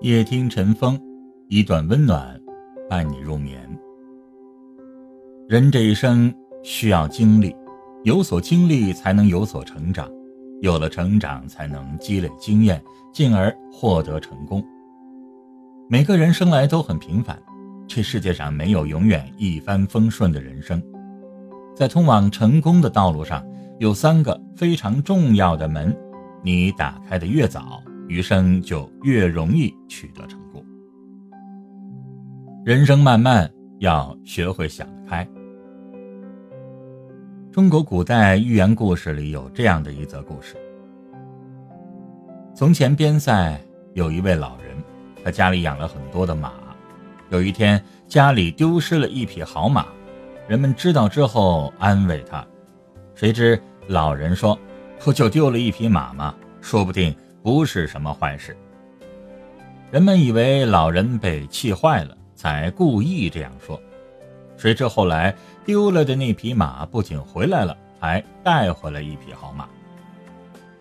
夜听晨风，一段温暖伴你入眠。人这一生需要经历，有所经历才能有所成长，有了成长才能积累经验，进而获得成功。每个人生来都很平凡，这世界上没有永远一帆风顺的人生。在通往成功的道路上，有三个非常重要的门，你打开的越早。余生就越容易取得成功。人生漫漫，要学会想得开。中国古代寓言故事里有这样的一则故事：从前边塞有一位老人，他家里养了很多的马。有一天家里丢失了一匹好马，人们知道之后安慰他，谁知老人说：“不就丢了一匹马吗？说不定。”不是什么坏事。人们以为老人被气坏了，才故意这样说。谁知后来丢了的那匹马不仅回来了，还带回来一匹好马。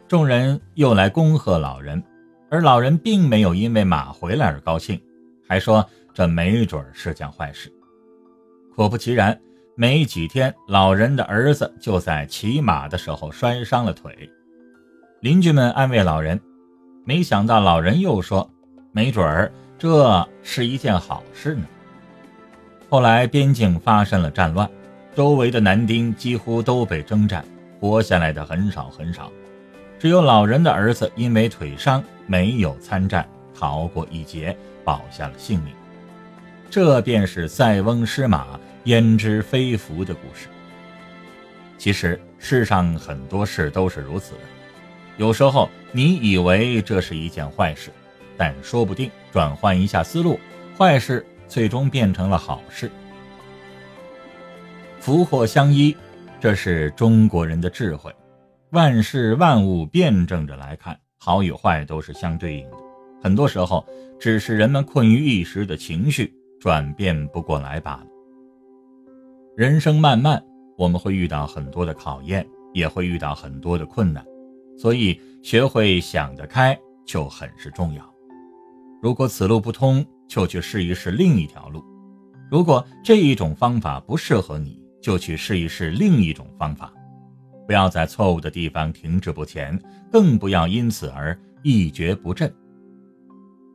众人又来恭贺老人，而老人并没有因为马回来而高兴，还说这没准是件坏事。果不其然，没几天，老人的儿子就在骑马的时候摔伤了腿。邻居们安慰老人。没想到老人又说：“没准儿这是一件好事呢。”后来边境发生了战乱，周围的男丁几乎都被征战，活下来的很少很少，只有老人的儿子因为腿伤没有参战，逃过一劫，保下了性命。这便是塞翁失马焉知非福的故事。其实世上很多事都是如此的。有时候你以为这是一件坏事，但说不定转换一下思路，坏事最终变成了好事。福祸相依，这是中国人的智慧。万事万物辩证着来看，好与坏都是相对应的。很多时候，只是人们困于一时的情绪，转变不过来罢了。人生漫漫，我们会遇到很多的考验，也会遇到很多的困难。所以，学会想得开就很是重要。如果此路不通，就去试一试另一条路；如果这一种方法不适合你，就去试一试另一种方法。不要在错误的地方停滞不前，更不要因此而一蹶不振。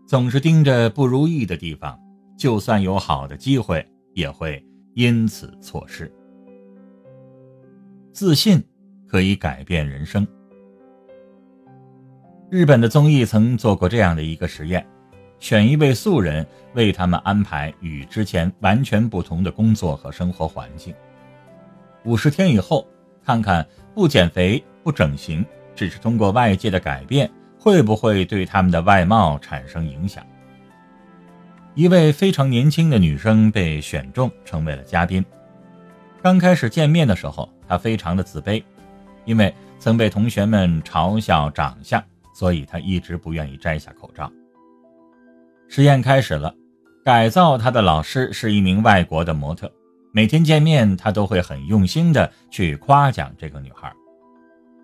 总是盯着不如意的地方，就算有好的机会，也会因此错失。自信可以改变人生。日本的综艺曾做过这样的一个实验，选一位素人为他们安排与之前完全不同的工作和生活环境。五十天以后，看看不减肥、不整形，只是通过外界的改变，会不会对他们的外貌产生影响？一位非常年轻的女生被选中成为了嘉宾。刚开始见面的时候，她非常的自卑，因为曾被同学们嘲笑长相。所以他一直不愿意摘下口罩。实验开始了，改造他的老师是一名外国的模特，每天见面他都会很用心的去夸奖这个女孩。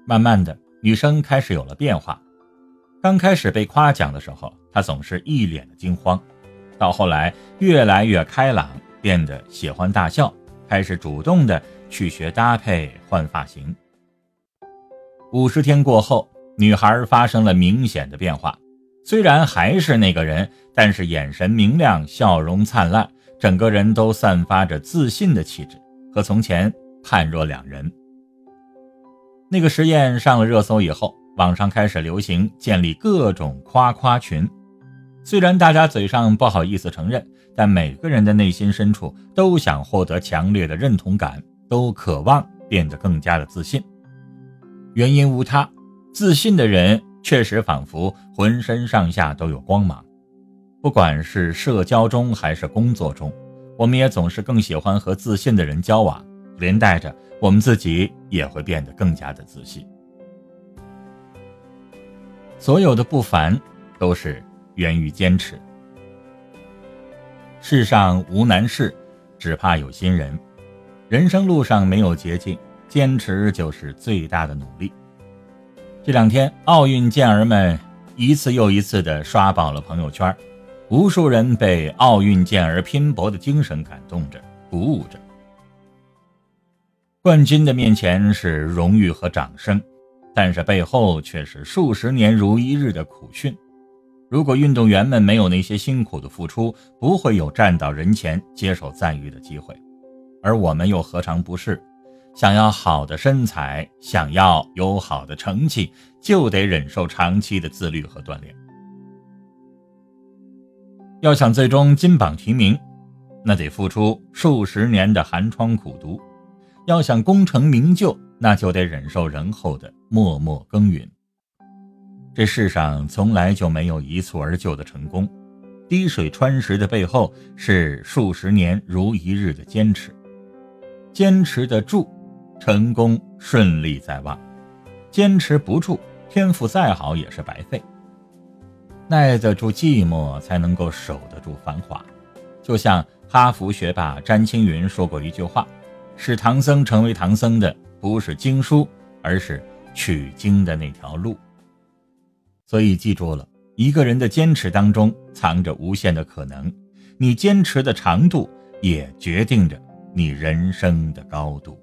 慢慢的，女生开始有了变化。刚开始被夸奖的时候，她总是一脸的惊慌，到后来越来越开朗，变得喜欢大笑，开始主动的去学搭配、换发型。五十天过后。女孩发生了明显的变化，虽然还是那个人，但是眼神明亮，笑容灿烂，整个人都散发着自信的气质，和从前判若两人。那个实验上了热搜以后，网上开始流行建立各种夸夸群。虽然大家嘴上不好意思承认，但每个人的内心深处都想获得强烈的认同感，都渴望变得更加的自信。原因无他。自信的人确实仿佛浑身上下都有光芒，不管是社交中还是工作中，我们也总是更喜欢和自信的人交往，连带着我们自己也会变得更加的自信。所有的不凡都是源于坚持。世上无难事，只怕有心人。人生路上没有捷径，坚持就是最大的努力。这两天，奥运健儿们一次又一次地刷爆了朋友圈，无数人被奥运健儿拼搏的精神感动着、鼓舞着。冠军的面前是荣誉和掌声，但是背后却是数十年如一日的苦训。如果运动员们没有那些辛苦的付出，不会有站到人前接受赞誉的机会。而我们又何尝不是？想要好的身材，想要有好的成绩，就得忍受长期的自律和锻炼。要想最终金榜题名，那得付出数十年的寒窗苦读；要想功成名就，那就得忍受人后的默默耕耘。这世上从来就没有一蹴而就的成功，滴水穿石的背后是数十年如一日的坚持。坚持得住。成功顺利在望，坚持不住，天赋再好也是白费。耐得住寂寞，才能够守得住繁华。就像哈佛学霸詹青云说过一句话：“使唐僧成为唐僧的，不是经书，而是取经的那条路。”所以记住了，一个人的坚持当中藏着无限的可能，你坚持的长度也决定着你人生的高度。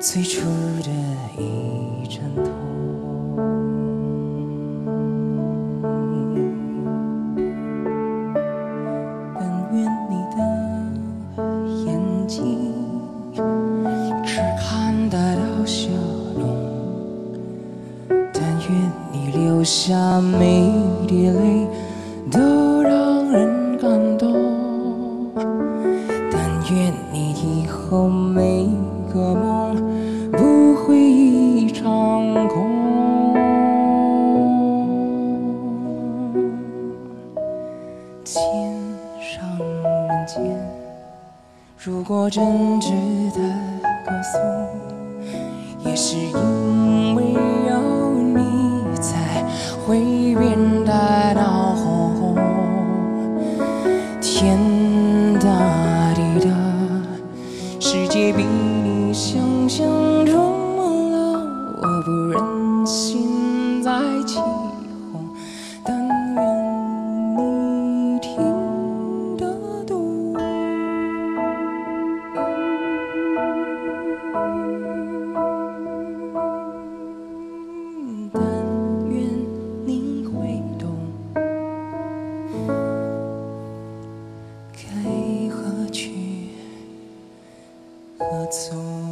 最初的一阵痛但愿你的眼睛只看得到笑容但愿你流下每一滴泪都让如果真值得歌颂，也是因为有你。会变得闹哄，天何从？